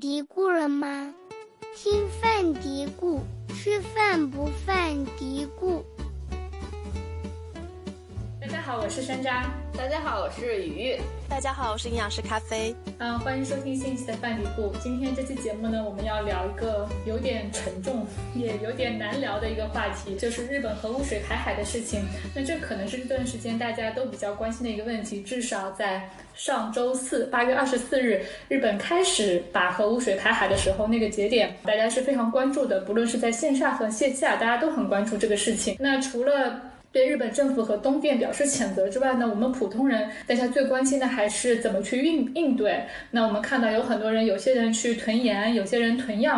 嘀咕了吗？听饭嘀咕，吃饭不犯嘀咕。大家好，我是山楂。大家好，我是雨雨。大家好，我是营养师咖啡。嗯，欢迎收听新一期的饭底部。今天这期节目呢，我们要聊一个有点沉重，也有点难聊的一个话题，就是日本核污水排海的事情。那这可能是这段时间大家都比较关心的一个问题。至少在上周四，八月二十四日，日本开始把核污水排海的时候，那个节点大家是非常关注的。不论是在线上和线下，大家都很关注这个事情。那除了对日本政府和东电表示谴责之外呢，我们普通人大家最关心的还是怎么去应应对。那我们看到有很多人，有些人去囤盐，有些人囤药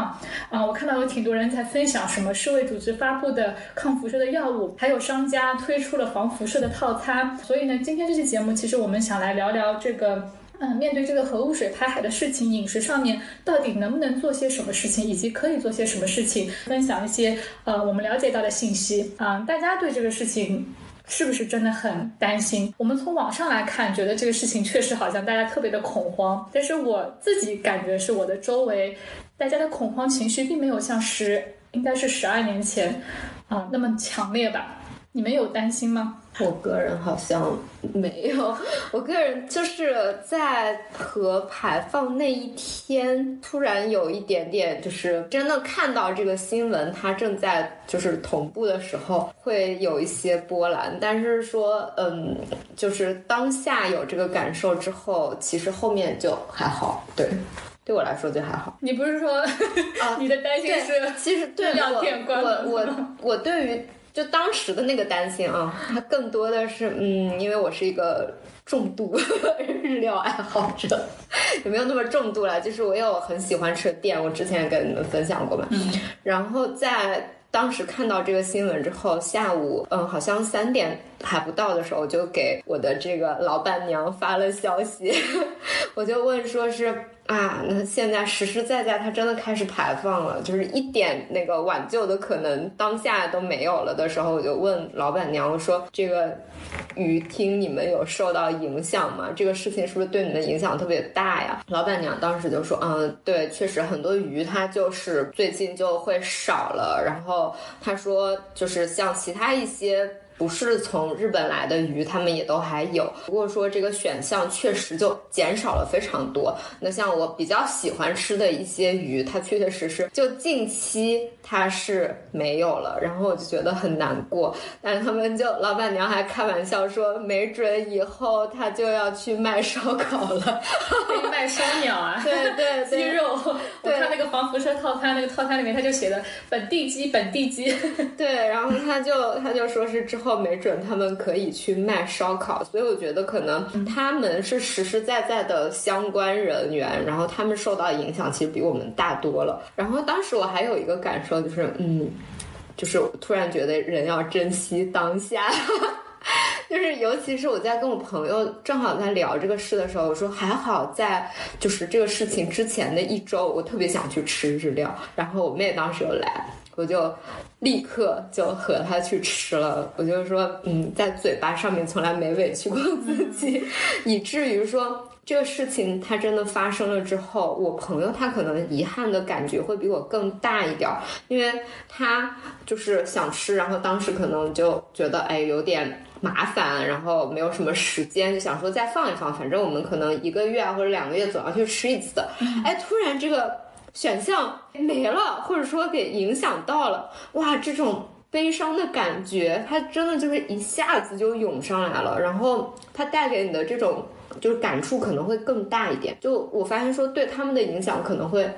啊。我看到有挺多人在分享什么世卫组织发布的抗辐射的药物，还有商家推出了防辐射的套餐。所以呢，今天这期节目其实我们想来聊聊这个。嗯，面对这个核污水排海的事情，饮食上面到底能不能做些什么事情，以及可以做些什么事情，分享一些呃我们了解到的信息啊。大家对这个事情是不是真的很担心？我们从网上来看，觉得这个事情确实好像大家特别的恐慌，但是我自己感觉是我的周围大家的恐慌情绪并没有像十应该是十二年前啊那么强烈吧？你们有担心吗？我个人好像没有，我个人就是在核排放那一天，突然有一点点，就是真的看到这个新闻，它正在就是同步的时候，会有一些波澜。但是说，嗯，就是当下有这个感受之后，其实后面就还好。对，对我来说就还好。你不是说 你的担心是？其实对 我我我我对于。就当时的那个担心啊，它更多的是，嗯，因为我是一个重度 日料爱好者，也没有那么重度了，就是我有很喜欢吃的店，我之前也跟你们分享过嘛。然后在当时看到这个新闻之后，下午，嗯，好像三点还不到的时候，就给我的这个老板娘发了消息，我就问说是。啊，那现在实实在在，它真的开始排放了，就是一点那个挽救的可能当下都没有了的时候，我就问老板娘，我说这个鱼听你们有受到影响吗？这个事情是不是对你的影响特别大呀？老板娘当时就说，嗯，对，确实很多鱼它就是最近就会少了，然后他说就是像其他一些。不是从日本来的鱼，他们也都还有。不过说这个选项确实就减少了非常多。那像我比较喜欢吃的一些鱼，它确确实实就近期它是没有了，然后我就觉得很难过。但是他们就老板娘还开玩笑说，没准以后他就要去卖烧烤了，卖烧鸟啊，对对鸡肉。我看那个防辐射套餐，那个套餐里面他就写的本地鸡，本地鸡。对，然后他就他就说是之后。没准他们可以去卖烧烤，所以我觉得可能他们是实实在在的相关人员，然后他们受到影响其实比我们大多了。然后当时我还有一个感受就是，嗯，就是突然觉得人要珍惜当下，就是尤其是我在跟我朋友正好在聊这个事的时候，我说还好在就是这个事情之前的一周，我特别想去吃日料，然后我妹当时又来。我就立刻就和她去吃了，我就说，嗯，在嘴巴上面从来没委屈过自己，以至于说这个事情它真的发生了之后，我朋友他可能遗憾的感觉会比我更大一点，因为他就是想吃，然后当时可能就觉得哎有点麻烦，然后没有什么时间，就想说再放一放，反正我们可能一个月或者两个月总要去吃一次的，哎，突然这个。选项没了，或者说给影响到了，哇，这种悲伤的感觉，它真的就是一下子就涌上来了，然后它带给你的这种就是感触可能会更大一点。就我发现说，对他们的影响可能会。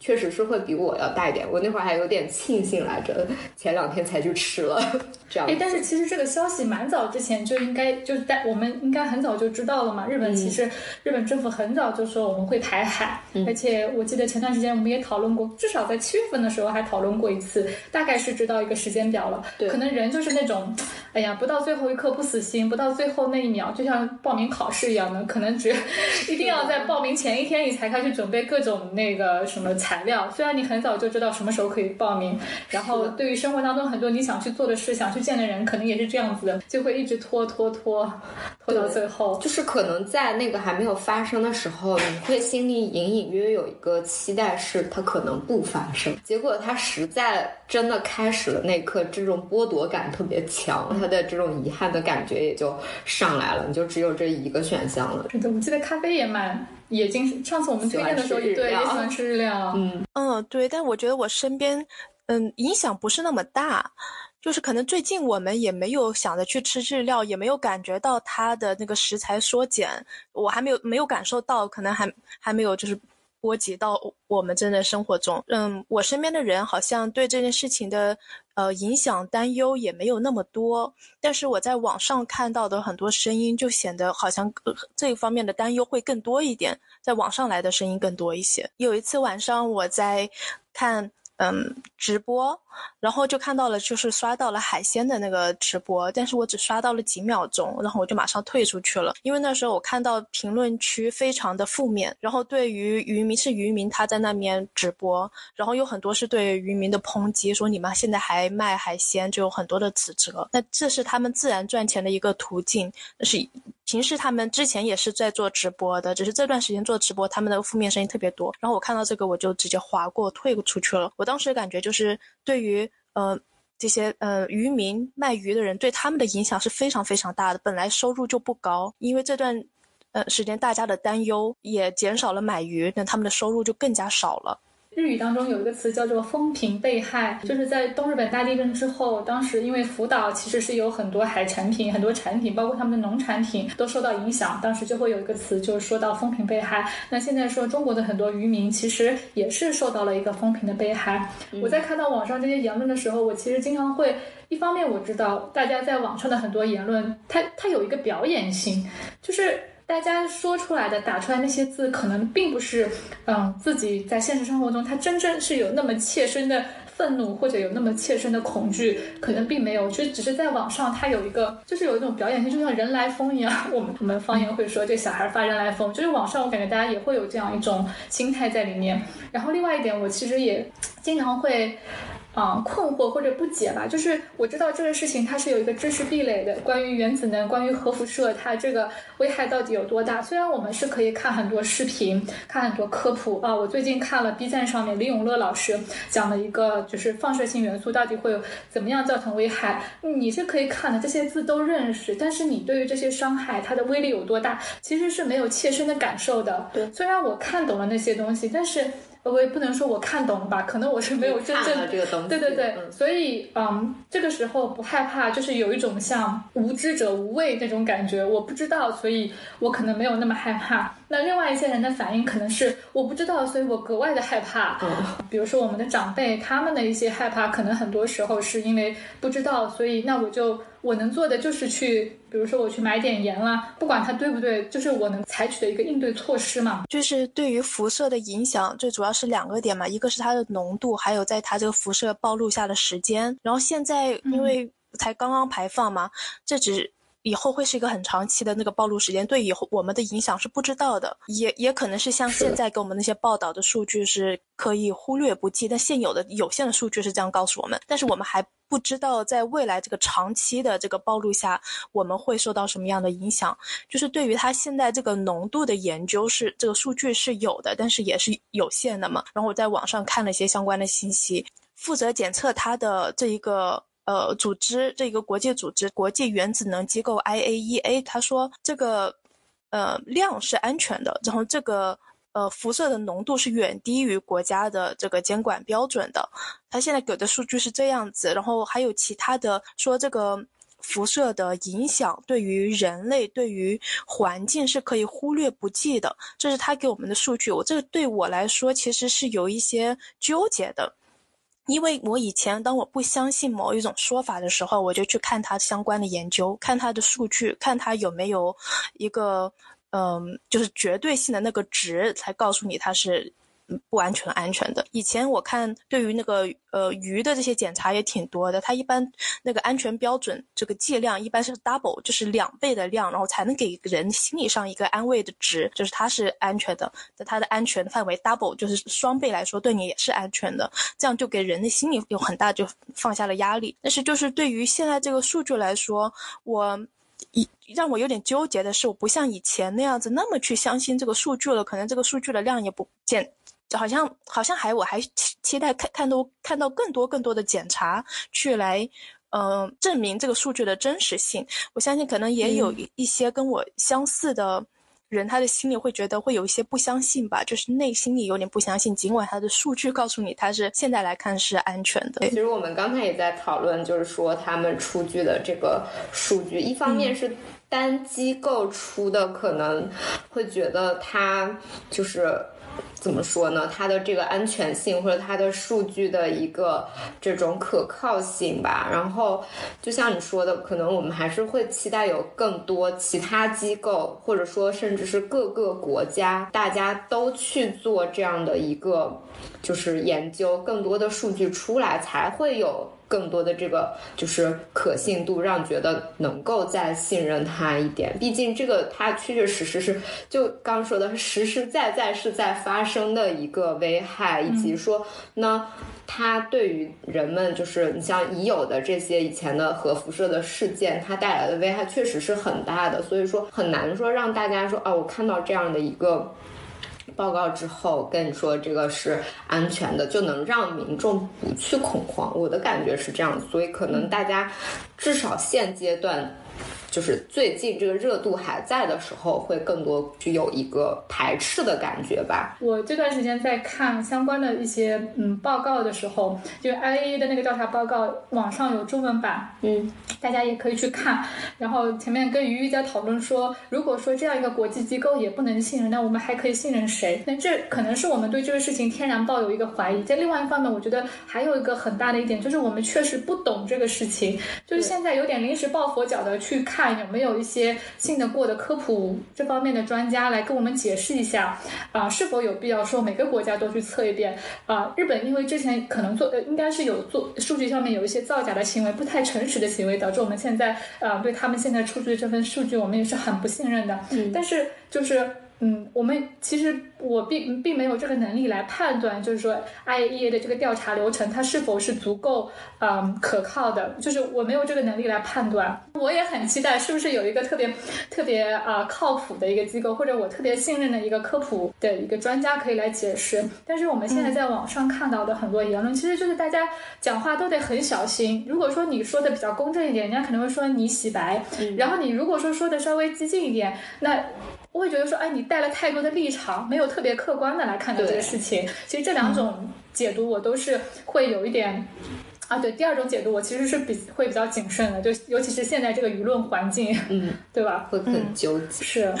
确实是会比我要大一点，我那会儿还有点庆幸来着，前两天才去吃了，这样。哎，但是其实这个消息蛮早之前就应该就是在我们应该很早就知道了嘛。日本其实日本政府很早就说我们会排海，而且我记得前段时间我们也讨论过，至少在七月份的时候还讨论过一次，大概是知道一个时间表了。对，可能人就是那种，哎呀，不到最后一刻不死心，不到最后那一秒，就像报名考试一样的，可能只 一定要在报名前一天你才开始准备各种那个什么。材料虽然你很早就知道什么时候可以报名，然后对于生活当中很多你想去做的事、想去见的人，可能也是这样子的，就会一直拖拖拖。拖到最后，就是可能在那个还没有发生的时候，你会心里隐隐约约有一个期待，是它可能不发生。结果它实在真的开始了那一刻，这种剥夺感特别强，他的这种遗憾的感觉也就上来了，你就只有这一个选项了。对，我记得咖啡也蛮也经上次我们推荐的时候，对，也喜欢吃日料。嗯嗯，对，但我觉得我身边嗯影响不是那么大。就是可能最近我们也没有想着去吃日料，也没有感觉到它的那个食材缩减，我还没有没有感受到，可能还还没有就是波及到我们真的生活中。嗯，我身边的人好像对这件事情的呃影响担忧也没有那么多，但是我在网上看到的很多声音就显得好像这一方面的担忧会更多一点，在网上来的声音更多一些。有一次晚上我在看。嗯，直播，然后就看到了，就是刷到了海鲜的那个直播，但是我只刷到了几秒钟，然后我就马上退出去了，因为那时候我看到评论区非常的负面，然后对于渔民是渔民他在那边直播，然后有很多是对渔民的抨击，说你们现在还卖海鲜，就有很多的指责。那这是他们自然赚钱的一个途径，那是。平时他们之前也是在做直播的，只是这段时间做直播，他们的负面声音特别多。然后我看到这个，我就直接划过退出去了。我当时感觉就是，对于呃这些呃渔民卖鱼的人，对他们的影响是非常非常大的。本来收入就不高，因为这段呃时间大家的担忧也减少了买鱼，那他们的收入就更加少了。日语当中有一个词叫做“风评被害”，就是在东日本大地震之后，当时因为福岛其实是有很多海产品、很多产品，包括他们的农产品都受到影响，当时就会有一个词，就是说到“风评被害”。那现在说中国的很多渔民其实也是受到了一个风评的被害。我在看到网上这些言论的时候，我其实经常会，一方面我知道大家在网上的很多言论，它它有一个表演性，就是。大家说出来的、打出来那些字，可能并不是，嗯，自己在现实生活中他真正是有那么切身的愤怒，或者有那么切身的恐惧，可能并没有，就只是在网上他有一个，就是有一种表演性，就像人来疯一样。我们我们方言会说，这小孩发人来疯，就是网上我感觉大家也会有这样一种心态在里面。然后另外一点，我其实也经常会。啊，困惑或者不解吧，就是我知道这个事情它是有一个知识壁垒的，关于原子能，关于核辐射，它这个危害到底有多大？虽然我们是可以看很多视频，看很多科普啊，我最近看了 B 站上面李永乐老师讲的一个，就是放射性元素到底会有怎么样造成危害，你是可以看的，这些字都认识，但是你对于这些伤害它的威力有多大，其实是没有切身的感受的。对，虽然我看懂了那些东西，但是。我也不能说我看懂了吧，可能我是没有真正这个东西。对对对，所以嗯，这个时候不害怕，就是有一种像无知者无畏那种感觉。我不知道，所以我可能没有那么害怕。那另外一些人的反应可能是我不知道，所以我格外的害怕。嗯，比如说我们的长辈，他们的一些害怕，可能很多时候是因为不知道，所以那我就。我能做的就是去，比如说我去买点盐啦，不管它对不对，就是我能采取的一个应对措施嘛。就是对于辐射的影响，最主要是两个点嘛，一个是它的浓度，还有在它这个辐射暴露下的时间。然后现在因为才刚刚排放嘛，这只。以后会是一个很长期的那个暴露时间，对以后我们的影响是不知道的，也也可能是像现在给我们那些报道的数据是可以忽略不计，但现有的有限的数据是这样告诉我们，但是我们还不知道在未来这个长期的这个暴露下，我们会受到什么样的影响。就是对于它现在这个浓度的研究是这个数据是有的，但是也是有限的嘛。然后我在网上看了一些相关的信息，负责检测它的这一个。呃，组织这个国际组织，国际原子能机构 IAEA，他说这个呃量是安全的，然后这个呃辐射的浓度是远低于国家的这个监管标准的。他现在给的数据是这样子，然后还有其他的说这个辐射的影响对于人类、对于环境是可以忽略不计的。这是他给我们的数据，我这个对我来说其实是有一些纠结的。因为我以前当我不相信某一种说法的时候，我就去看它相关的研究，看它的数据，看它有没有一个嗯，就是绝对性的那个值，才告诉你它是。不安全，安全的。以前我看对于那个呃鱼的这些检查也挺多的，它一般那个安全标准这个剂量一般是 double，就是两倍的量，然后才能给人心理上一个安慰的值，就是它是安全的。在它的安全范围 double，就是双倍来说，对你也是安全的。这样就给人的心理有很大就放下了压力。但是就是对于现在这个数据来说，我一让我有点纠结的是，我不像以前那样子那么去相信这个数据了，可能这个数据的量也不减，好像好像还我还期期待看看到看到更多更多的检查去来。嗯，证明这个数据的真实性，我相信可能也有一些跟我相似的人，他的心里会觉得会有一些不相信吧，就是内心里有点不相信，尽管他的数据告诉你他是现在来看是安全的。其实我们刚才也在讨论，就是说他们出具的这个数据，一方面是单机构出的，可能会觉得他就是。怎么说呢？它的这个安全性或者它的数据的一个这种可靠性吧。然后，就像你说的，可能我们还是会期待有更多其他机构，或者说甚至是各个国家，大家都去做这样的一个就是研究，更多的数据出来，才会有。更多的这个就是可信度，让觉得能够再信任他一点。毕竟这个它确确实实是，就刚说的实实在在是在发生的一个危害，以及说那它对于人们，就是你像已有的这些以前的核辐射的事件，它带来的危害确实是很大的。所以说很难说让大家说啊，我看到这样的一个。报告之后跟你说这个是安全的，就能让民众不去恐慌。我的感觉是这样，所以可能大家至少现阶段。就是最近这个热度还在的时候，会更多具有一个排斥的感觉吧。我这段时间在看相关的一些嗯报告的时候，就 IAEA 的那个调查报告，网上有中文版，嗯，大家也可以去看。然后前面跟鱼鱼在讨论说，如果说这样一个国际机构也不能信任，那我们还可以信任谁？那这可能是我们对这个事情天然抱有一个怀疑。在另外一方面，我觉得还有一个很大的一点，就是我们确实不懂这个事情，就是现在有点临时抱佛脚的去看。看有没有一些信得过的科普这方面的专家来跟我们解释一下啊，是否有必要说每个国家都去测一遍啊？日本因为之前可能做呃，应该是有做数据上面有一些造假的行为，不太诚实的行为，导致我们现在啊对他们现在出具的这份数据，我们也是很不信任的。嗯，但是就是。嗯，我们其实我并并没有这个能力来判断，就是说 IAEA 的这个调查流程它是否是足够嗯可靠的，就是我没有这个能力来判断。我也很期待是不是有一个特别特别啊靠谱的一个机构，或者我特别信任的一个科普的一个专家可以来解释。但是我们现在在网上看到的很多言论，其实就是大家讲话都得很小心。如果说你说的比较公正一点，人家可能会说你洗白；然后你如果说说的稍微激进一点，那。我会觉得说，哎，你带了太多的立场，没有特别客观的来看待这个事情。其实这两种解读，我都是会有一点。啊，对，第二种解读我其实是比会比较谨慎的，就尤其是现在这个舆论环境，嗯，对吧？会很纠结。是，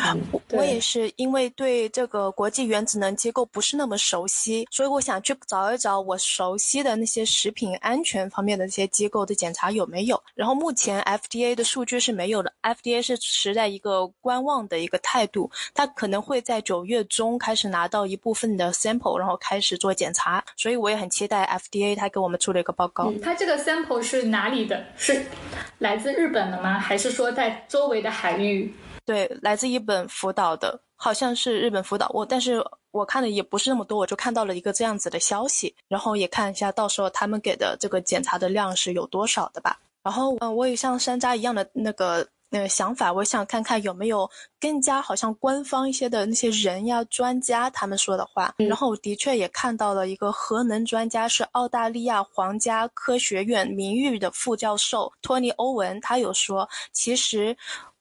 我也是因为对这个国际原子能机构不是那么熟悉，所以我想去找一找我熟悉的那些食品安全方面的这些机构的检查有没有。然后目前 FDA 的数据是没有的，FDA 是持在一个观望的一个态度，它可能会在九月中开始拿到一部分的 sample，然后开始做检查。所以我也很期待 FDA 它给我们出了一个报告。它这个 sample 是哪里的？是来自日本的吗？还是说在周围的海域？对，来自日本福岛的，好像是日本福岛。我但是我看的也不是那么多，我就看到了一个这样子的消息，然后也看一下到时候他们给的这个检查的量是有多少的吧。然后嗯，我也像山楂一样的那个。那个想法，我想看看有没有更加好像官方一些的那些人呀、专家他们说的话。然后我的确也看到了一个核能专家，是澳大利亚皇家科学院名誉的副教授托尼·欧文，他有说，其实，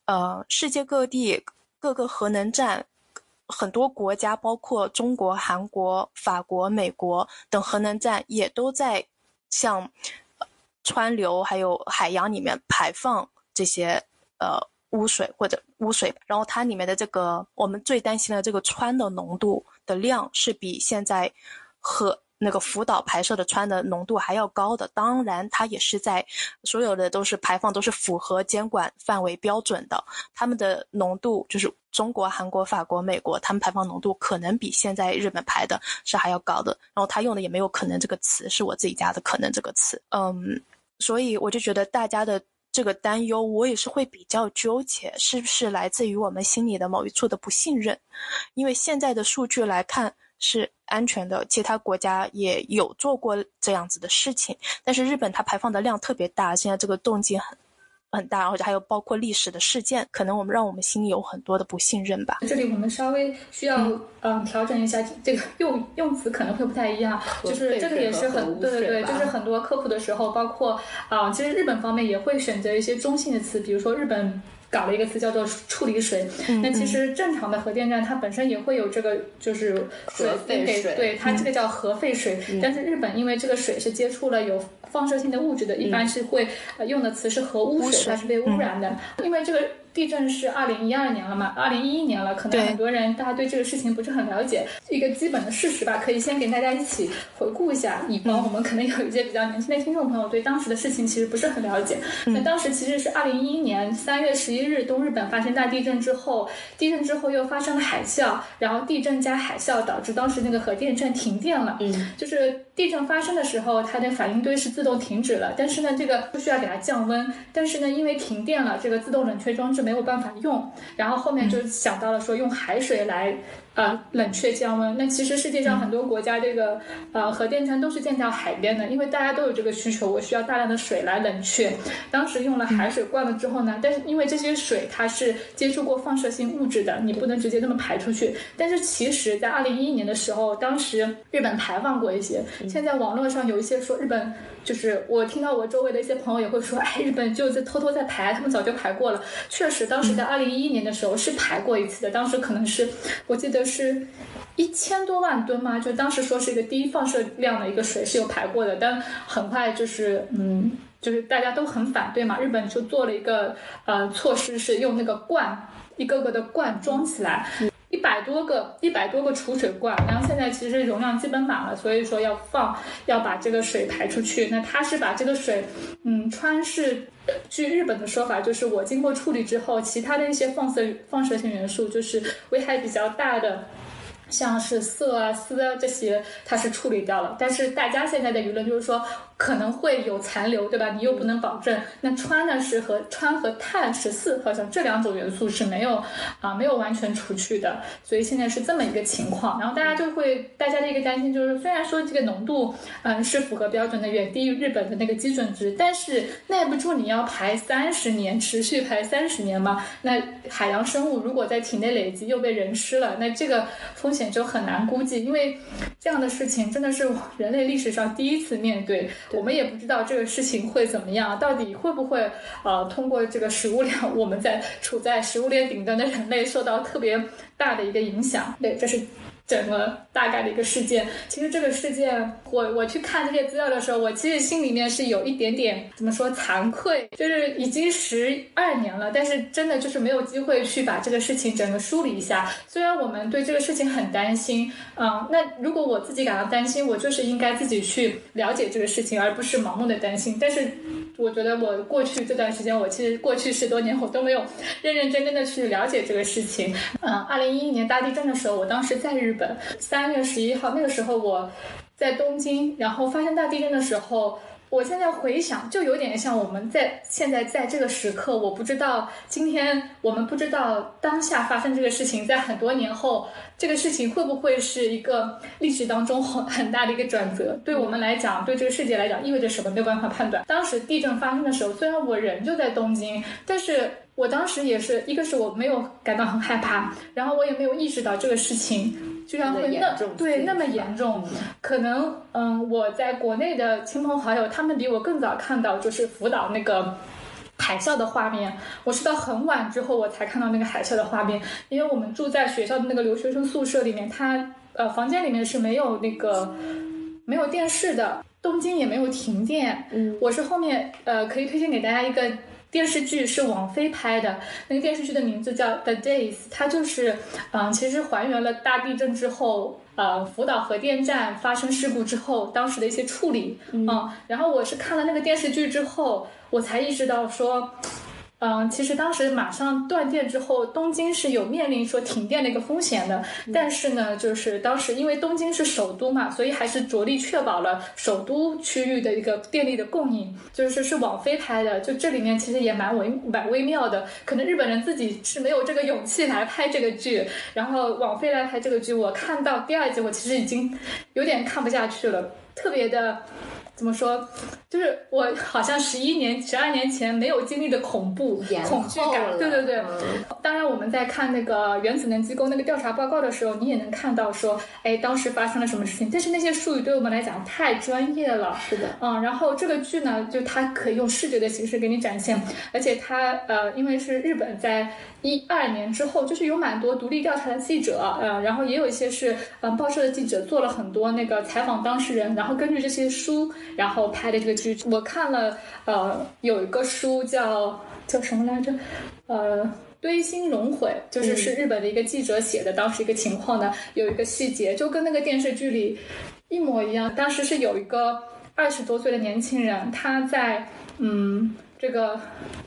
呃，世界各地各个核能站，很多国家，包括中国、韩国、法国、美国等核能站，也都在向川流还有海洋里面排放这些。呃，污水或者污水，然后它里面的这个我们最担心的这个氚的浓度的量是比现在和那个福岛排射的氚的浓度还要高的。当然，它也是在所有的都是排放都是符合监管范围标准的。他们的浓度就是中国、韩国、法国、美国，他们排放浓度可能比现在日本排的是还要高的。然后他用的也没有可能这个词，是我自己加的可能这个词。嗯，所以我就觉得大家的。这个担忧，我也是会比较纠结，是不是来自于我们心里的某一处的不信任？因为现在的数据来看是安全的，其他国家也有做过这样子的事情，但是日本它排放的量特别大，现在这个动静很很大，或者还有包括历史的事件，可能我们让我们心里有很多的不信任吧。这里我们稍微需要嗯调整一下这个用用词可能会不太一样，就是这个也是很对对对，就是很多科普的时候，包括啊，其实日本方面也会选择一些中性的词，比如说日本。搞了一个词叫做处理水，那其实正常的核电站它本身也会有这个就是水给，对它这个叫核废水。但是日本因为这个水是接触了有放射性的物质的，一般是会用的词是核污水，它是被污染的。因为这个。地震是二零一二年了嘛？二零一一年了，可能很多人大家对这个事情不是很了解。一个基本的事实吧，可以先给大家一起回顾一下，以防我们可能有一些比较年轻的听众朋友对当时的事情其实不是很了解。那当时其实是二零一一年三月十一日，东日本发生大地震之后，地震之后又发生了海啸，然后地震加海啸导致当时那个核电站停电了。嗯，就是地震发生的时候，它的反应堆是自动停止了，但是呢，这个不需要给它降温，但是呢，因为停电了，这个自动冷却装置。没有办法用，然后后面就想到了说用海水来。呃，冷却降温。那其实世界上很多国家这个呃核电站都是建在海边的，因为大家都有这个需求，我需要大量的水来冷却。当时用了海水灌了之后呢，但是因为这些水它是接触过放射性物质的，你不能直接这么排出去。但是其实，在二零一一年的时候，当时日本排放过一些。现在网络上有一些说日本，就是我听到我周围的一些朋友也会说，哎，日本就在偷偷在排，他们早就排过了。确实，当时在二零一一年的时候是排过一次的，当时可能是我记得。是一千多万吨吗？就当时说是一个低放射量的一个水是有排过的，但很快就是嗯，就是大家都很反对嘛。日本就做了一个呃措施，是用那个罐一个个的罐装起来，一百多个一百多个储水罐，然后现在其实容量基本满了，所以说要放要把这个水排出去。那他是把这个水嗯川是。据日本的说法，就是我经过处理之后，其他的一些放射放射性元素，就是危害比较大的。像是色啊、丝啊这些，它是处理掉了。但是大家现在的舆论就是说，可能会有残留，对吧？你又不能保证。那氚呢是和氚和碳十四，好像这两种元素是没有啊，没有完全除去的。所以现在是这么一个情况。然后大家就会，大家的一个担心就是，虽然说这个浓度嗯是符合标准的，远低于日本的那个基准值，但是耐不住你要排三十年，持续排三十年嘛。那海洋生物如果在体内累积又被人吃了，那这个风险。就很难估计，因为这样的事情真的是人类历史上第一次面对。我们也不知道这个事情会怎么样，到底会不会呃通过这个食物链，我们在处在食物链顶端的人类受到特别大的一个影响。对，这是。整个大概的一个事件，其实这个事件，我我去看这些资料的时候，我其实心里面是有一点点怎么说惭愧，就是已经十二年了，但是真的就是没有机会去把这个事情整个梳理一下。虽然我们对这个事情很担心，嗯，那如果我自己感到担心，我就是应该自己去了解这个事情，而不是盲目的担心。但是。我觉得我过去这段时间，我其实过去十多年我都没有认认真真的去了解这个事情。嗯，二零一一年大地震的时候，我当时在日本，三月十一号那个时候我在东京，然后发生大地震的时候。我现在回想，就有点像我们在现在在这个时刻，我不知道今天我们不知道当下发生这个事情，在很多年后，这个事情会不会是一个历史当中很很大的一个转折？对我们来讲，对这个世界来讲，意味着什么？没有办法判断。当时地震发生的时候，虽然我人就在东京，但是我当时也是一个是我没有感到很害怕，然后我也没有意识到这个事情。居然会那对那么严重，可能嗯，我在国内的亲朋好友，他们比我更早看到就是福岛那个海啸的画面。我是到很晚之后我才看到那个海啸的画面，因为我们住在学校的那个留学生宿舍里面，他呃房间里面是没有那个没有电视的，东京也没有停电。嗯，我是后面呃可以推荐给大家一个。电视剧是王菲拍的，那个电视剧的名字叫《The Days》，它就是，嗯，其实还原了大地震之后，呃，福岛核电站发生事故之后当时的一些处理，嗯，然后我是看了那个电视剧之后，我才意识到说。嗯，其实当时马上断电之后，东京是有面临说停电的一个风险的。但是呢，就是当时因为东京是首都嘛，所以还是着力确保了首都区域的一个电力的供应。就是是网飞拍的，就这里面其实也蛮微蛮微妙的。可能日本人自己是没有这个勇气来拍这个剧，然后网飞来拍这个剧，我看到第二集，我其实已经有点看不下去了，特别的。怎么说？就是我好像十一年、十二年前没有经历的恐怖、恐惧感。对对对。当然，我们在看那个原子能机构那个调查报告的时候，你也能看到说，哎，当时发生了什么事情。但是那些术语对我们来讲太专业了。是的。嗯，然后这个剧呢，就它可以用视觉的形式给你展现，而且它呃，因为是日本在一二年之后，就是有蛮多独立调查的记者，呃，然后也有一些是嗯报社的记者做了很多那个采访当事人，然后根据这些书。然后拍的这个剧，我看了，呃，有一个书叫叫什么来着？呃，堆心熔毁，就是是日本的一个记者写的，当时一个情况呢，有一个细节就跟那个电视剧里一模一样。当时是有一个二十多岁的年轻人，他在嗯这个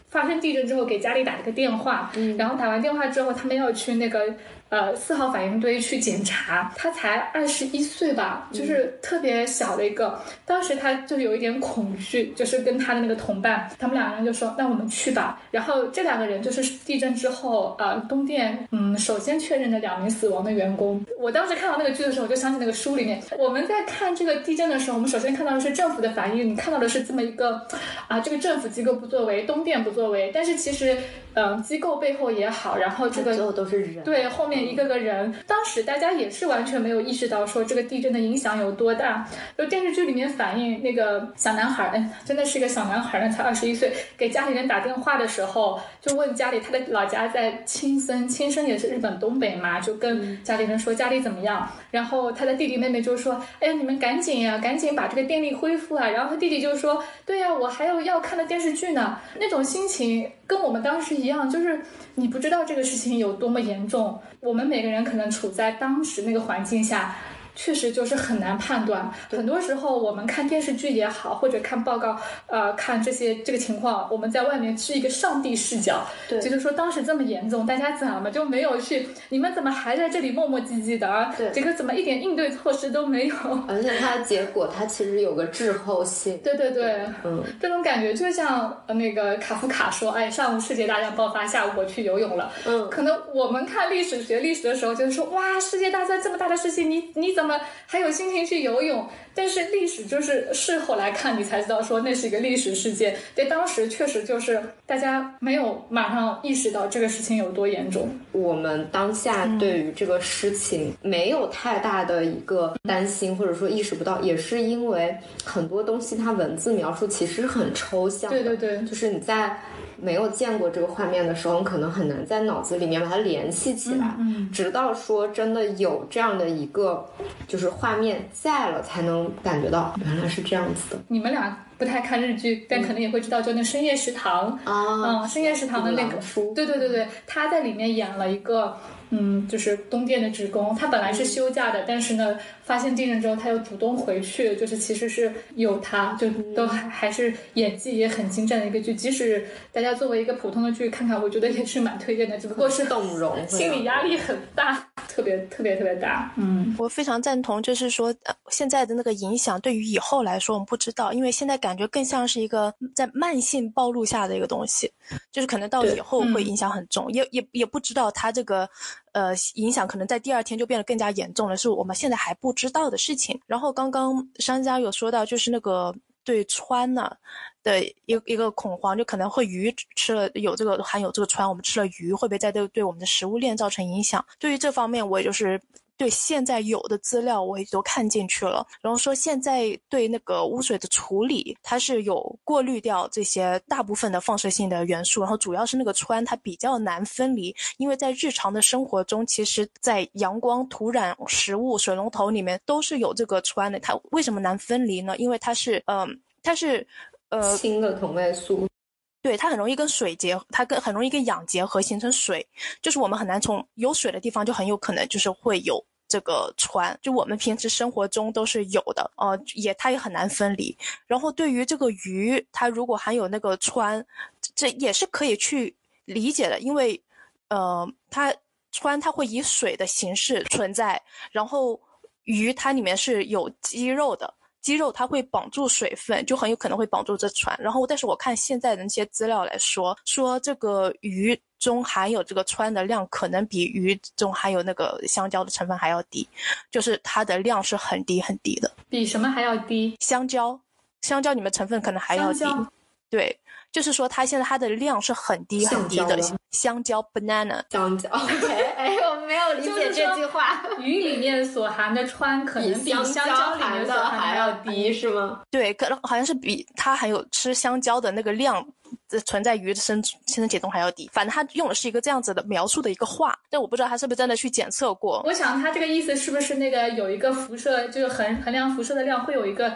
发生地震之后给家里打了个电话，然后打完电话之后，他们要去那个。呃，四号反应堆去检查，他才二十一岁吧，就是特别小的一个。当时他就有一点恐惧，就是跟他的那个同伴，他们两个人就说：“那我们去吧。”然后这两个人就是地震之后，呃，东电嗯首先确认的两名死亡的员工。我当时看到那个剧的时候，我就想起那个书里面，我们在看这个地震的时候，我们首先看到的是政府的反应，你看到的是这么一个啊，这个政府机构不作为，东电不作为，但是其实。嗯，机构背后也好，然后这个最后都是人，对，后面一个个人，当时大家也是完全没有意识到说这个地震的影响有多大。就电视剧里面反映那个小男孩，哎，真的是一个小男孩呢，才二十一岁，给家里人打电话的时候，就问家里他的老家在青森，青森也是日本东北嘛，就跟家里人说家里怎么样，然后他的弟弟妹妹就说，哎呀，你们赶紧呀，赶紧把这个电力恢复啊，然后他弟弟就说，对呀，我还有要看的电视剧呢，那种心情跟我们当时。一样，就是你不知道这个事情有多么严重。我们每个人可能处在当时那个环境下。确实就是很难判断，很多时候我们看电视剧也好，或者看报告，呃，看这些这个情况，我们在外面是一个上帝视角，对，就是说当时这么严重，大家怎么就没有去？你们怎么还在这里磨磨唧唧的啊？对，这个怎么一点应对措施都没有？而且它的结果，它其实有个滞后性。对对对，嗯，这种感觉就像那个卡夫卡说，哎，上午世界大战爆发，下午我去游泳了。嗯，可能我们看历史学历史的时候，就是说，哇，世界大战这么大的事情，你你怎么？还有心情去游泳，但是历史就是事后来看，你才知道说那是一个历史事件。对，当时确实就是大家没有马上意识到这个事情有多严重。我们当下对于这个事情没有太大的一个担心，或者说意识不到，也是因为很多东西它文字描述其实很抽象。对对对，就是你在。没有见过这个画面的时候，你可能很难在脑子里面把它联系起来。嗯，直到说真的有这样的一个就是画面在了，才能感觉到原来是这样子的。你们俩不太看日剧，但可能也会知道，就那深夜食堂啊，嗯，深夜食堂的那个书，对对对对，他在里面演了一个。嗯，就是东电的职工，他本来是休假的，但是呢，发现地震之后，他又主动回去，就是其实是有他，就都还还是演技也很精湛的一个剧。即使大家作为一个普通的剧看看，我觉得也是蛮推荐的，只不过是动容，心理压力很大，特别特别特别大。嗯，我非常赞同，就是说现在的那个影响对于以后来说，我们不知道，因为现在感觉更像是一个在慢性暴露下的一个东西，就是可能到以后会影响很重，也也也不知道他这个。呃，影响可能在第二天就变得更加严重了，是我们现在还不知道的事情。然后刚刚商家有说到，就是那个对穿呢的一一个恐慌，就可能会鱼吃了有这个含有这个川，我们吃了鱼会不会在对对我们的食物链造成影响？对于这方面，我也就是。对现在有的资料我也都看进去了，然后说现在对那个污水的处理，它是有过滤掉这些大部分的放射性的元素，然后主要是那个氚它比较难分离，因为在日常的生活中，其实在阳光、土壤、食物、水龙头里面都是有这个氚的。它为什么难分离呢？因为它是，嗯，它是，呃，氢的同位素。对，它很容易跟水结，它跟很容易跟氧结合形成水，就是我们很难从有水的地方就很有可能就是会有。这个船，就我们平时生活中都是有的，呃，也它也很难分离。然后对于这个鱼，它如果含有那个川，这也是可以去理解的，因为，呃，它川它会以水的形式存在，然后鱼它里面是有肌肉的。肌肉它会绑住水分，就很有可能会绑住这船。然后，但是我看现在的那些资料来说，说这个鱼中含有这个氚的量，可能比鱼中含有那个香蕉的成分还要低，就是它的量是很低很低的。比什么还要低？香蕉。香蕉里面成分可能还要低。对，就是说它现在它的量是很低很低的香蕉 banana 香蕉。OK，哎，我没有理解这句话。鱼里面所含的氚可能比香蕉含的还要低，是吗？对，可能好像是比它含有吃香蕉的那个量。存在鱼的身身体中还要低，反正他用的是一个这样子的描述的一个话，但我不知道他是不是真的去检测过。我想他这个意思是不是那个有一个辐射，就是衡衡量辐射的量会有一个，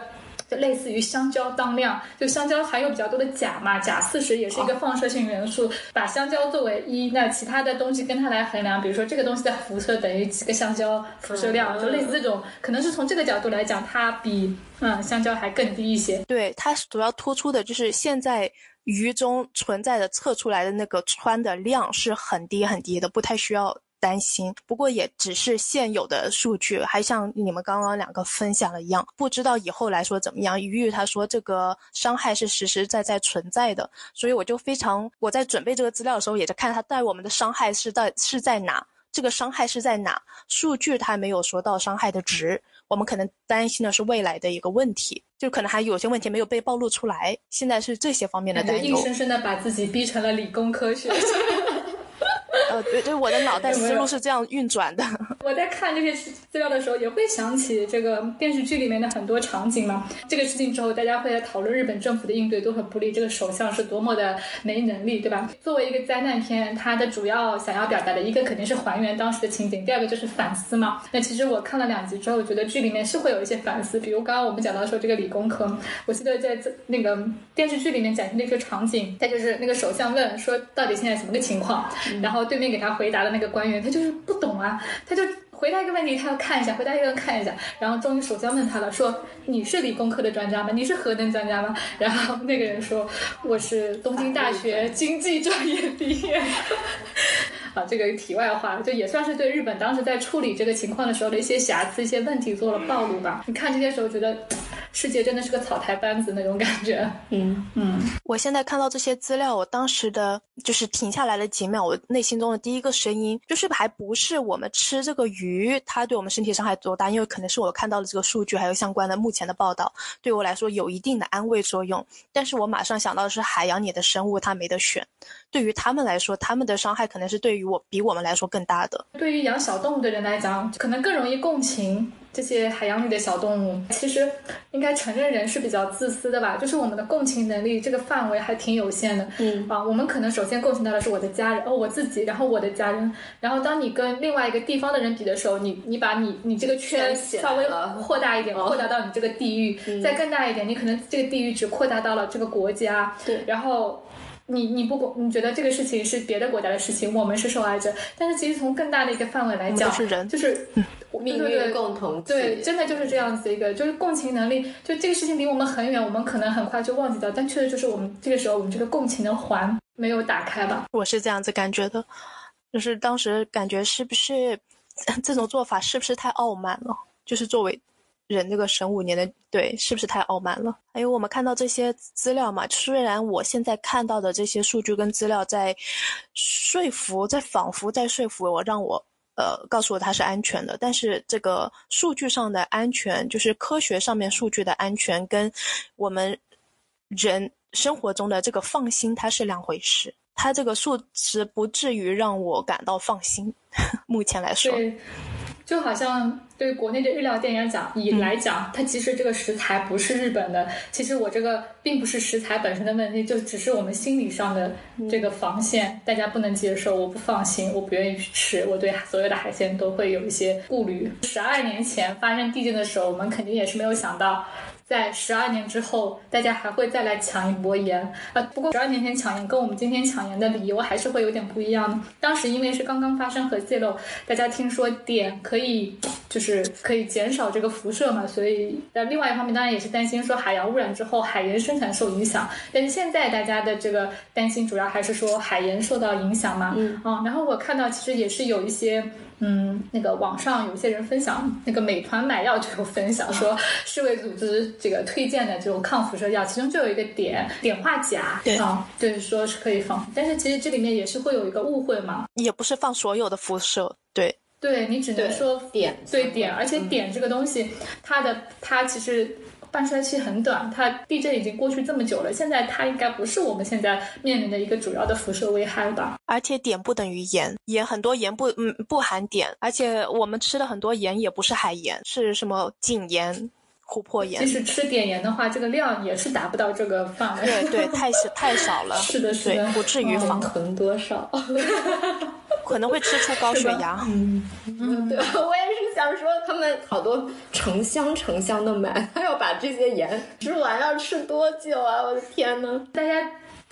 就类似于香蕉当量，就香蕉含有比较多的钾嘛，钾四十也是一个放射性元素，把香蕉作为一，那其他的东西跟它来衡量，比如说这个东西的辐射等于几个香蕉辐射量，就类似这种，可能是从这个角度来讲，它比嗯香蕉还更低一些。对，它主要突出的就是现在。鱼中存在的测出来的那个氚的量是很低很低的，不太需要担心。不过也只是现有的数据，还像你们刚刚两个分享的一样，不知道以后来说怎么样。鱼鱼他说这个伤害是实实在在存在的，所以我就非常我在准备这个资料的时候，也在看他带我们的伤害是在是在哪，这个伤害是在哪，数据他没有说到伤害的值。我们可能担心的是未来的一个问题，就可能还有些问题没有被暴露出来。现在是这些方面的担忧，硬生生的把自己逼成了理工科学。呃，对对，我的脑袋思路是这样运转的。我在看这些资料的时候，也会想起这个电视剧里面的很多场景嘛。这个事情之后，大家会来讨论日本政府的应对都很不利，这个首相是多么的没能力，对吧？作为一个灾难片，它的主要想要表达的一个肯定是还原当时的情景，第二个就是反思嘛。那其实我看了两集之后，我觉得剧里面是会有一些反思，比如刚刚我们讲到说这个理工科，我记得在那个电视剧里面展现的一个场景，他就是那个首相问说到底现在什么个情况，然后对面给他回答的那个官员，他就是不懂啊，他就。回答一个问题，他要看一下；回答一个看一下，然后终于首相问他了，说：“你是理工科的专家吗？你是核能专家吗？” 然后那个人说：“我是东京大学经济专业毕业。” 啊，这个题外话，就也算是对日本当时在处理这个情况的时候的一些瑕疵、一些问题做了暴露吧。你看这些时候，觉得世界真的是个草台班子那种感觉。嗯嗯。我现在看到这些资料，我当时的就是停下来了几秒，我内心中的第一个声音就是，还不是我们吃这个鱼，它对我们身体伤害多大？因为可能是我看到的这个数据，还有相关的目前的报道，对我来说有一定的安慰作用。但是我马上想到的是海洋里的生物，它没得选。对于他们来说，他们的伤害可能是对于我比我们来说更大的。对于养小动物的人来讲，可能更容易共情这些海洋里的小动物。其实，应该承认人是比较自私的吧？就是我们的共情能力这个范围还挺有限的。嗯啊，我们可能首先共情到的是我的家人，哦，我自己，然后我的家人。然后当你跟另外一个地方的人比的时候，你你把你你这个圈稍微扩大一点，扩大到你这个地域，再更大一点，你可能这个地域只扩大到了这个国家。对，然后。你你不管你觉得这个事情是别的国家的事情，我们是受害者，但是其实从更大的一个范围来讲，是人，就是 命运共同体，对，真的就是这样子一个，就是共情能力，就这个事情离我们很远，我们可能很快就忘记掉，但确实就是我们这个时候我们这个共情的环没有打开吧。我是这样子感觉的，就是当时感觉是不是 这种做法是不是太傲慢了？就是作为。人这个神五年的对，是不是太傲慢了？还有我们看到这些资料嘛，虽然我现在看到的这些数据跟资料在说服，在仿佛在说服我，让我呃告诉我它是安全的，但是这个数据上的安全，就是科学上面数据的安全，跟我们人生活中的这个放心，它是两回事。它这个数值不至于让我感到放心，目前来说。就好像对国内的日料店来讲，以来讲，它其实这个食材不是日本的。其实我这个并不是食材本身的问题，就只是我们心理上的这个防线，大家不能接受，我不放心，我不愿意去吃，我对所有的海鲜都会有一些顾虑。十二年前发生地震的时候，我们肯定也是没有想到。在十二年之后，大家还会再来抢一波盐啊！不过十二年前抢盐跟我们今天抢盐的理由还是会有点不一样。当时因为是刚刚发生核泄漏，大家听说碘可以就是可以减少这个辐射嘛，所以呃另外一方面当然也是担心说海洋污染之后海盐生产受影响。但是现在大家的这个担心主要还是说海盐受到影响嘛。嗯啊，然后我看到其实也是有一些。嗯，那个网上有些人分享，那个美团买药就有分享说，世卫组织这个推荐的这种抗辐射药，其中就有一个碘碘化钾，对。啊，就是说是可以放，但是其实这里面也是会有一个误会嘛，也不是放所有的辐射，对，对你只能说碘，对碘，而且碘这个东西，它的它其实。半衰期很短，它地震已经过去这么久了，现在它应该不是我们现在面临的一个主要的辐射危害吧？而且碘不等于盐，盐很多盐不嗯不含碘，而且我们吃的很多盐也不是海盐，是什么井盐、琥珀盐即。使吃碘盐的话，这个量也是达不到这个范围。对对，太少太少了，是的，是的，，不至于防，囤多少？可能会吃出高血压。嗯，对，我也是想说，他们好多成箱成箱的买，他要把这些盐吃完，要吃多久啊？我的天呐！大家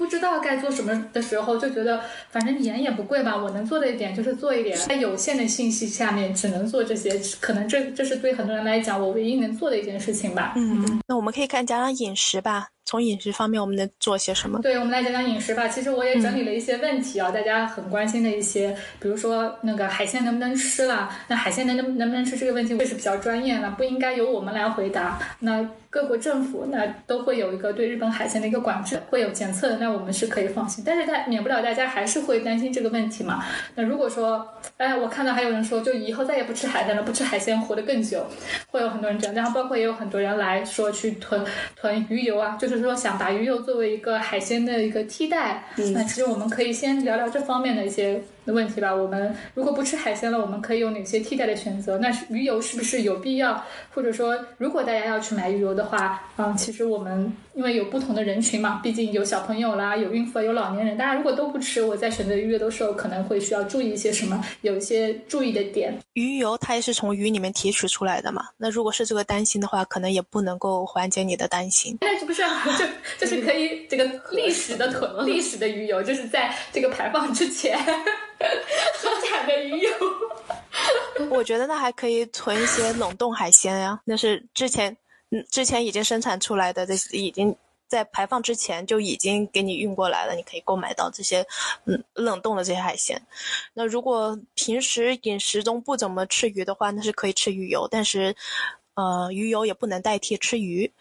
不知道该做什么的时候，就觉得反正盐也不贵吧，我能做的一点就是做一点。在有限的信息下面，只能做这些，可能这这是对很多人来讲，我唯一能做的一件事情吧。嗯，那我们可以看讲讲饮食吧。从饮食方面，我们能做些什么？对，我们来讲讲饮食吧。其实我也整理了一些问题啊，大家很关心的一些，比如说那个海鲜能不能吃啦？那海鲜能能能不能吃这个问题，会是比较专业的，不应该由我们来回答。那各国政府那都会有一个对日本海鲜的一个管制，会有检测的，那我们是可以放心。但是它免不了大家还是会担心这个问题嘛。那如果说，哎，我看到还有人说，就以后再也不吃海鲜了，不吃海鲜活得更久，会有很多人这样。然后包括也有很多人来说去囤囤鱼油啊，就是说想把鱼油作为一个海鲜的一个替代。那其实我们可以先聊聊这方面的一些问题吧。我们如果不吃海鲜了，我们可以有哪些替代的选择？那鱼油是不是有必要？或者说，如果大家要去买鱼油的话，嗯，其实我们因为有不同的人群嘛，毕竟有小朋友啦，有孕妇啊，有老年人，大家如果都不吃，我在选择鱼油的时候可能会需要注意一些什么，有一些注意的点。鱼油它也是从鱼里面提取出来的嘛。那如果是这个担心的话，可能也不能够缓解你的担心。那是不是啊就就是可以这个历史的囤历史的鱼油，就是在这个排放之前生产的鱼油。我觉得那还可以囤一些冷冻海鲜呀，那是之前嗯之前已经生产出来的，这已经在排放之前就已经给你运过来了，你可以购买到这些嗯冷冻的这些海鲜。那如果平时饮食中不怎么吃鱼的话，那是可以吃鱼油，但是呃鱼油也不能代替吃鱼。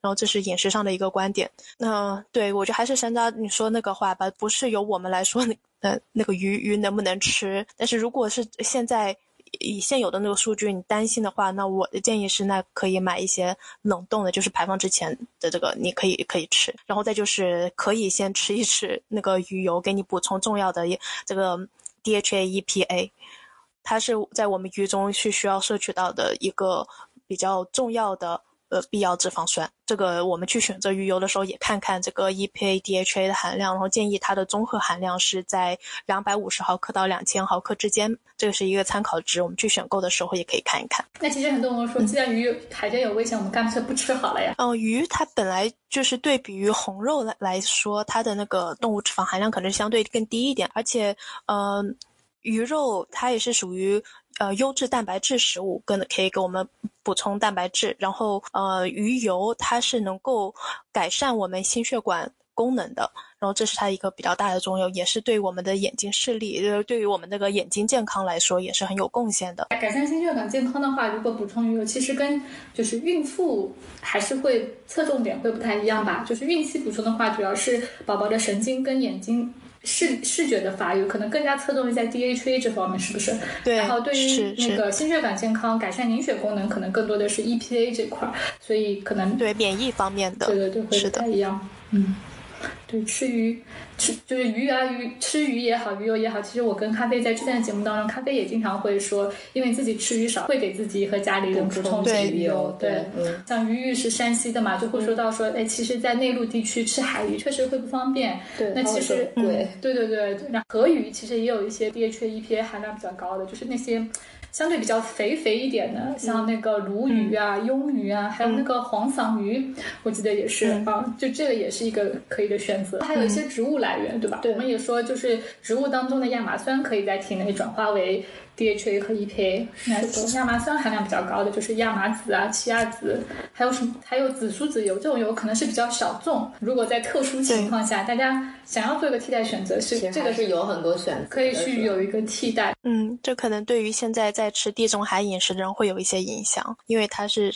然后这是饮食上的一个观点。那、对我觉得还是山楂你说那个话吧，不是由我们来说那那个鱼鱼能不能吃，但是如果是现在。以现有的那个数据，你担心的话，那我的建议是，那可以买一些冷冻的，就是排放之前的这个，你可以可以吃。然后再就是可以先吃一吃那个鱼油，给你补充重要的这个 DHA、EPA，它是在我们鱼中是需要摄取到的一个比较重要的呃必要脂肪酸。这个我们去选择鱼油的时候，也看看这个 EPA、DHA 的含量，然后建议它的综合含量是在两百五十毫克到两千毫克之间，这个是一个参考值。我们去选购的时候也可以看一看。那其实很多人说，既然鱼有海鲜有危险，我们干脆不吃好了呀。嗯，鱼它本来就是对比于红肉来来说，它的那个动物脂肪含量可能相对更低一点，而且，呃，鱼肉它也是属于呃优质蛋白质食物，跟可以给我们补充蛋白质。然后，呃，鱼油它是能够改善我们心血管功能的，然后这是它一个比较大的作用，也是对我们的眼睛视力，呃，对于我们那个眼睛健康来说也是很有贡献的。改善心血管健康的话，如果补充鱼油，其实跟就是孕妇还是会侧重点会不太一样吧。就是孕期补充的话，主要是宝宝的神经跟眼睛。视视觉的发育可能更加侧重于在 DHA 这方面，是不是？对，然后对于那个心血管健康、改善凝血功能，可能更多的是 EPA 这块儿，所以可能对免疫方面的，对对对，会不太一样。嗯，对，吃鱼吃就是鱼啊鱼，吃鱼也好，鱼油也好，其实我跟咖啡在之前的节目当中，咖啡也经常会说，因为自己吃鱼少，会给自己和家里人补充些鱼油。对，嗯，像鱼玉是山西的嘛，就会说到说，哎，其实，在内陆地区吃海鱼确实会不方便。对，那其实对对对，对那河鱼其实也有一些 DHA、EPA 含量比较高的，就是那些相对比较肥肥一点的，像那个鲈鱼啊、鳙鱼啊，还有那个黄鳝鱼，我记得也是啊，就这个也是一个可以的选择。还有一些植物来源，对吧？对。我们也说，就是植物当中的亚麻酸可以在体内转化为 DHA 和 EPA。那亚麻酸含量比较高的就是亚麻籽啊、奇亚籽，还有什么？还有紫苏籽油，这种油可能是比较小众。如果在特殊情况下，大家想要做一个替代选择，是这个是有很多选择，可以去有一个替代。嗯，这可能对于现在在吃地中海饮食的人会有一些影响，因为它是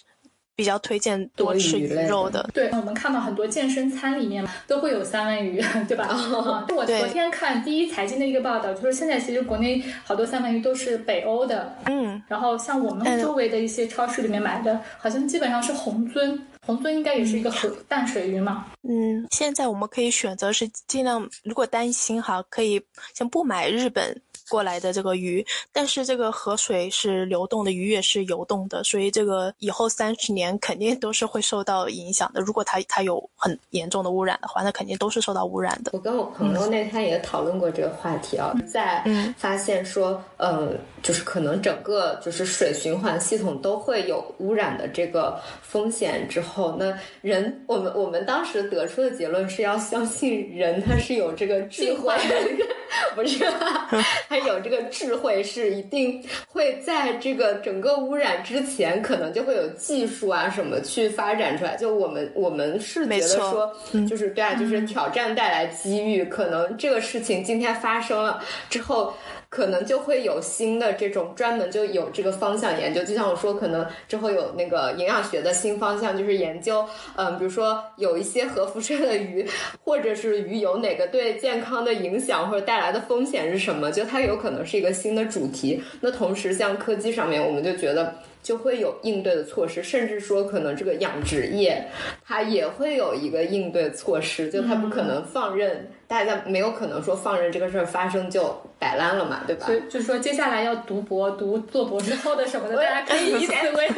比较推荐多吃鱼肉的。对，我们看到很多健身餐里面都会有三文鱼，对吧？啊，我昨天看第一财经的一个报道，就是现在其实国内好多三文鱼都是北欧的，嗯，然后像我们周围的一些超市里面买的，好像基本上是红鳟。红鳟应该也是一个河淡水鱼嘛？嗯，现在我们可以选择是尽量，如果担心哈，可以先不买日本过来的这个鱼。但是这个河水是流动的，鱼也是游动的，所以这个以后三十年肯定都是会受到影响的。如果它它有很严重的污染的话，那肯定都是受到污染的。我跟我朋友那天也讨论过这个话题啊，在发现说，呃，就是可能整个就是水循环系统都会有污染的这个风险之后。后，那人，我们我们当时得出的结论是要相信人，他是有这个智慧，不是，他有这个智慧，是一定会在这个整个污染之前，可能就会有技术啊什么去发展出来。就我们我们是觉得说，就是对啊，就是挑战带来机遇，可能这个事情今天发生了之后。可能就会有新的这种专门就有这个方向研究，就像我说，可能之后有那个营养学的新方向，就是研究，嗯，比如说有一些核辐射的鱼，或者是鱼有哪个对健康的影响或者带来的风险是什么，就它有可能是一个新的主题。那同时，像科技上面，我们就觉得。就会有应对的措施，甚至说可能这个养殖业它也会有一个应对措施，就它不可能放任，大家没有可能说放任这个事儿发生就摆烂了嘛，对吧？所以就是说接下来要读博、读做博士后的什么的，大家可以以此为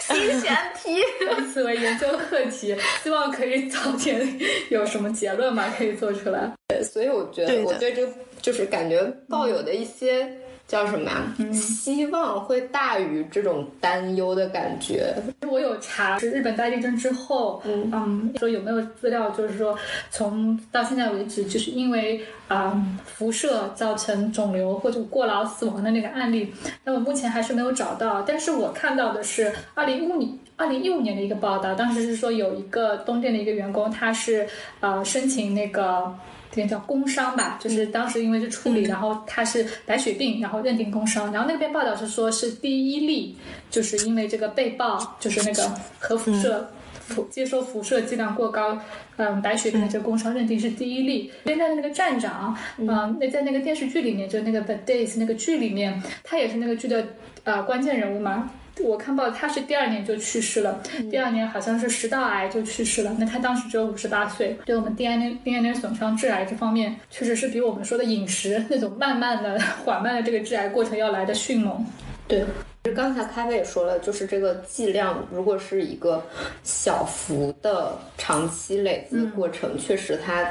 新选题，以此为研究课题，希望可以早点有什么结论嘛，可以做出来。对，所以我觉得我对这个就是感觉抱有的一些。叫什么呀？希望会大于这种担忧的感觉。我有查，是日本大地震之后，嗯，说有没有资料，就是说从到现在为止，就是因为啊辐射造成肿瘤或者过劳死亡的那个案例，那我目前还是没有找到。但是我看到的是二零一五年二零一五年的一个报道，当时是说有一个东电的一个员工，他是呃申请那个。这个叫工伤吧，就是当时因为是处理，然后他是白血病，然后认定工伤。然后那边报道是说，是第一例，就是因为这个被曝就是那个核辐射辐接收辐射剂量过高，嗯，白血病的这个工伤认定是第一例。现在的那个站长，嗯，那在那个电视剧里面，就那个《The Days》那个剧里面，他也是那个剧的呃关键人物嘛。我看报，他是第二年就去世了，第二年好像是食道癌就去世了。那他当时只有五十八岁，对我们 DNA DNA 损伤致癌这方面，确实是比我们说的饮食那种慢慢的、缓慢的这个致癌过程要来的迅猛。对，就刚才咖啡也说了，就是这个剂量如果是一个小幅的长期累积过程，确实它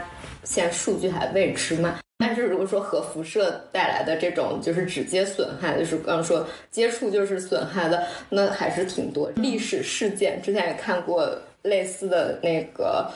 现在数据还未知嘛。但是如果说核辐射带来的这种就是直接损害，就是刚刚说接触就是损害的，那还是挺多。历史事件，之前也看过类似的那个。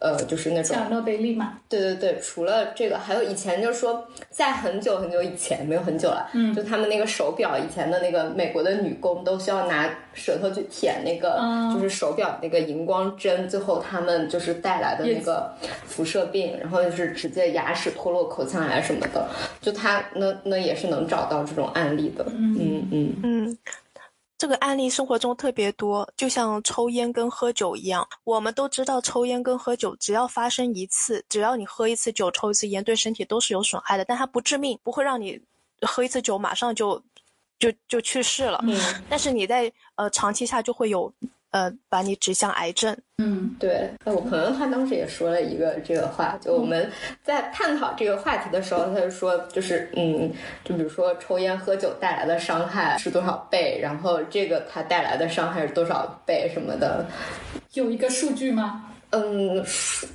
呃，就是那种像诺贝利嘛，对对对，除了这个，还有以前就是说，在很久很久以前，没有很久了，嗯，就他们那个手表，以前的那个美国的女工都需要拿舌头去舔那个，就是手表那个荧光针，最后他们就是带来的那个辐射病，然后就是直接牙齿脱落、口腔癌什么的，就他那那也是能找到这种案例的，嗯嗯。嗯。这个案例生活中特别多，就像抽烟跟喝酒一样。我们都知道，抽烟跟喝酒，只要发生一次，只要你喝一次酒、抽一次烟，对身体都是有损害的。但它不致命，不会让你喝一次酒马上就就就去世了。嗯，但是你在呃长期下就会有。呃，把你指向癌症。嗯，对。那我朋友他当时也说了一个这个话，就我们在探讨这个话题的时候，他就说，就是嗯，就比如说抽烟喝酒带来的伤害是多少倍，然后这个它带来的伤害是多少倍什么的，有一个数据吗？嗯，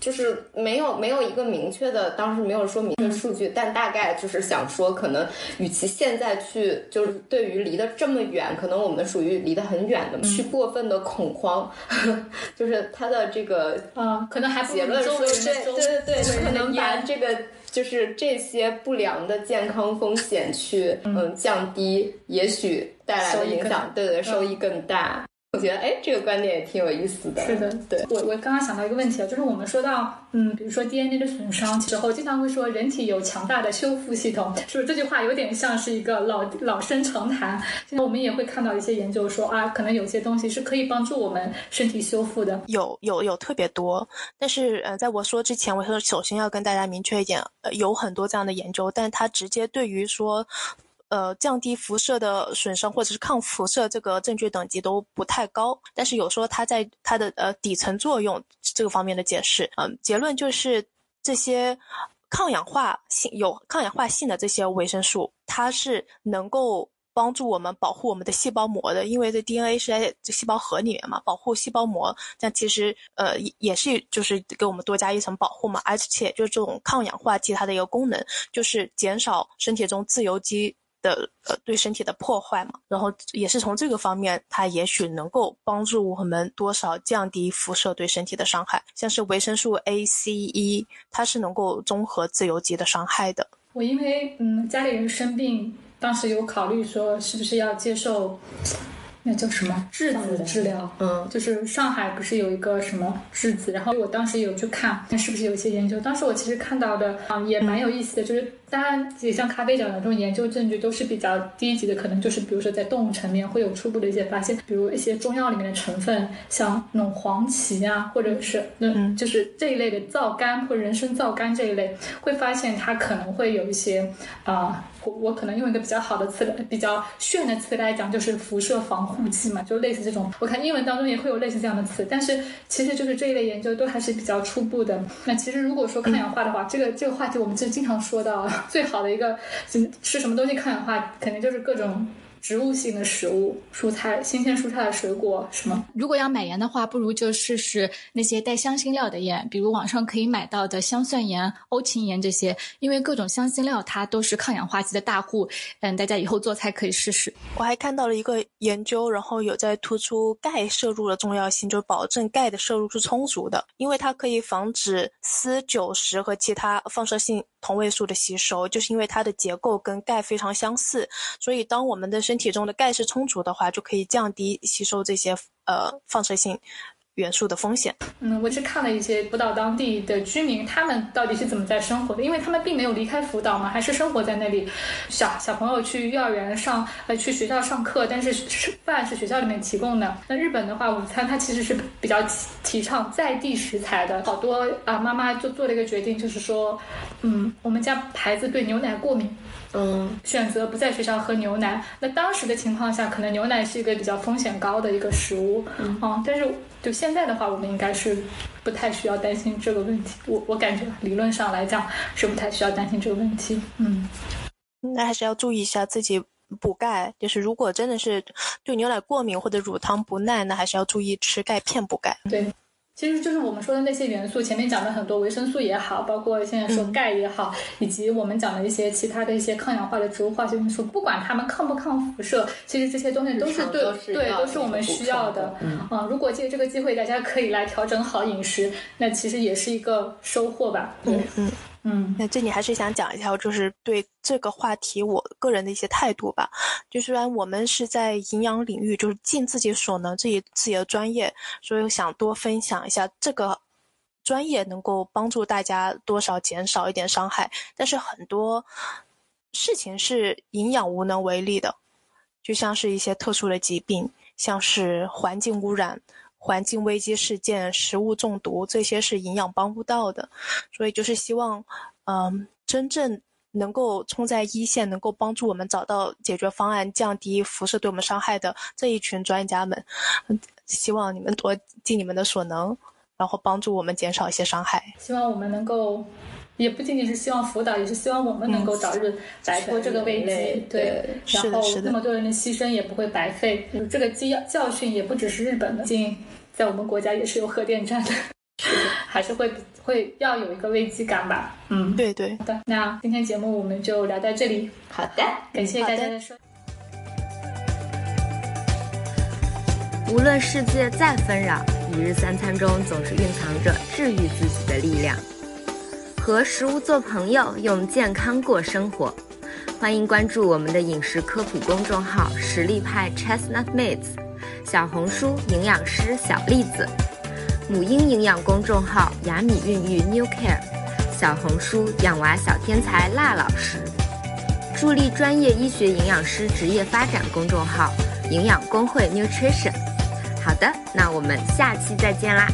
就是没有没有一个明确的，当时没有说明确数据，但大概就是想说，可能与其现在去就是对于离得这么远，可能我们属于离得很远的，去过分的恐慌，就是他的这个啊，可能还结论说，对对对对，可能把这个就是这些不良的健康风险去嗯。降低，也许带来的影响，对对，收益更大。我觉得，哎，这个观点也挺有意思的。是的，对我我刚刚想到一个问题啊，就是我们说到，嗯，比如说 DNA 的损伤时候，经常会说人体有强大的修复系统，是不是这句话有点像是一个老老生常谈？现在我们也会看到一些研究说啊，可能有些东西是可以帮助我们身体修复的。有有有特别多，但是呃，在我说之前，我说首先要跟大家明确一点，呃，有很多这样的研究，但它直接对于说。呃，降低辐射的损伤或者是抗辐射这个证据等级都不太高，但是有说它在它的呃底层作用这个方面的解释，嗯，结论就是这些抗氧化性有抗氧化性的这些维生素，它是能够帮助我们保护我们的细胞膜的，因为这 DNA 是在细胞核里面嘛，保护细胞膜，但其实呃也也是就是给我们多加一层保护嘛，而且就是这种抗氧化剂它的一个功能就是减少身体中自由基。的呃对身体的破坏嘛，然后也是从这个方面，它也许能够帮助我们多少降低辐射对身体的伤害。像是维生素 A、C、E，它是能够综合自由基的伤害的。我因为嗯家里人生病，当时有考虑说是不是要接受。那叫什么质子治疗？嗯，就是上海不是有一个什么质子？然后我当时有去看，那是不是有一些研究？当时我其实看到的啊，也蛮有意思的，就是当然也像咖啡角的这种研究证据都是比较低级的，可能就是比如说在动物层面会有初步的一些发现，比如一些中药里面的成分，像那种黄芪啊，或者是那就是这一类的皂苷或者人参皂苷这一类，会发现它可能会有一些啊。我我可能用一个比较好的词，比较炫的词来讲，就是辐射防护剂嘛，就类似这种。我看英文当中也会有类似这样的词，但是其实就是这一类研究都还是比较初步的。那其实如果说抗氧化的话，这个这个话题我们就经常说到，最好的一个吃什么东西抗氧化，肯定就是各种。植物性的食物，蔬菜、新鲜蔬菜的、水果什么？如果要买盐的话，不如就试试那些带香辛料的盐，比如网上可以买到的香蒜盐、欧芹盐这些，因为各种香辛料它都是抗氧化剂的大户。嗯，大家以后做菜可以试试。我还看到了一个研究，然后有在突出钙摄入的重要性，就保证钙的摄入是充足的，因为它可以防止铯、九十和其他放射性同位素的吸收，就是因为它的结构跟钙非常相似，所以当我们的身体中的钙是充足的话，就可以降低吸收这些呃放射性元素的风险。嗯，我是看了一些福岛当地的居民，他们到底是怎么在生活的？因为他们并没有离开福岛嘛，还是生活在那里。小小朋友去幼儿园上，呃，去学校上课，但是吃饭是学校里面提供的。那日本的话，午餐它其实是比较提倡在地食材的。好多啊，妈妈就做了一个决定，就是说，嗯，我们家孩子对牛奶过敏。嗯，选择不在学校喝牛奶。那当时的情况下，可能牛奶是一个比较风险高的一个食物。嗯，但是就现在的话，我们应该是不太需要担心这个问题。我我感觉理论上来讲是不太需要担心这个问题。嗯，那还是要注意一下自己补钙。就是如果真的是对牛奶过敏或者乳糖不耐，那还是要注意吃钙片补钙。对。其实就是我们说的那些元素，前面讲的很多维生素也好，包括现在说钙也好，以及我们讲的一些其他的一些抗氧化的植物化学元素，不管它们抗不抗辐射，其实这些东西都是对对，都是我们需要的。嗯，如果借这个机会，大家可以来调整好饮食，那其实也是一个收获吧。嗯嗯。嗯，那这里还是想讲一下，就是对这个话题我个人的一些态度吧。就虽然我们是在营养领域，就是尽自己所能，自己自己的专业，所以想多分享一下这个专业能够帮助大家多少减少一点伤害。但是很多事情是营养无能为力的，就像是一些特殊的疾病，像是环境污染。环境危机事件、食物中毒，这些是营养帮不到的，所以就是希望，嗯，真正能够冲在一线，能够帮助我们找到解决方案，降低辐射对我们伤害的这一群专家们，希望你们多尽你们的所能，然后帮助我们减少一些伤害。希望我们能够。也不仅仅是希望辅导，也是希望我们能够早日摆脱这个危机。对，然后那么多人的牺牲也不会白费。这个教教训也不只是日本的，竟在我们国家也是有核电站的，还是会会要有一个危机感吧。嗯，对对。好的，那今天节目我们就聊到这里。好的，感谢大家的收。无论世界再纷扰，一日三餐中总是蕴藏着治愈自己的力量。和食物做朋友，用健康过生活。欢迎关注我们的饮食科普公众号“实力派 Chestnut Mates”，小红书营养师小栗子，母婴营养公众号雅米孕育 New Care，小红书养娃小天才辣老师，助力专业医学营养师职业发展公众号营养工会 Nutrition。好的，那我们下期再见啦。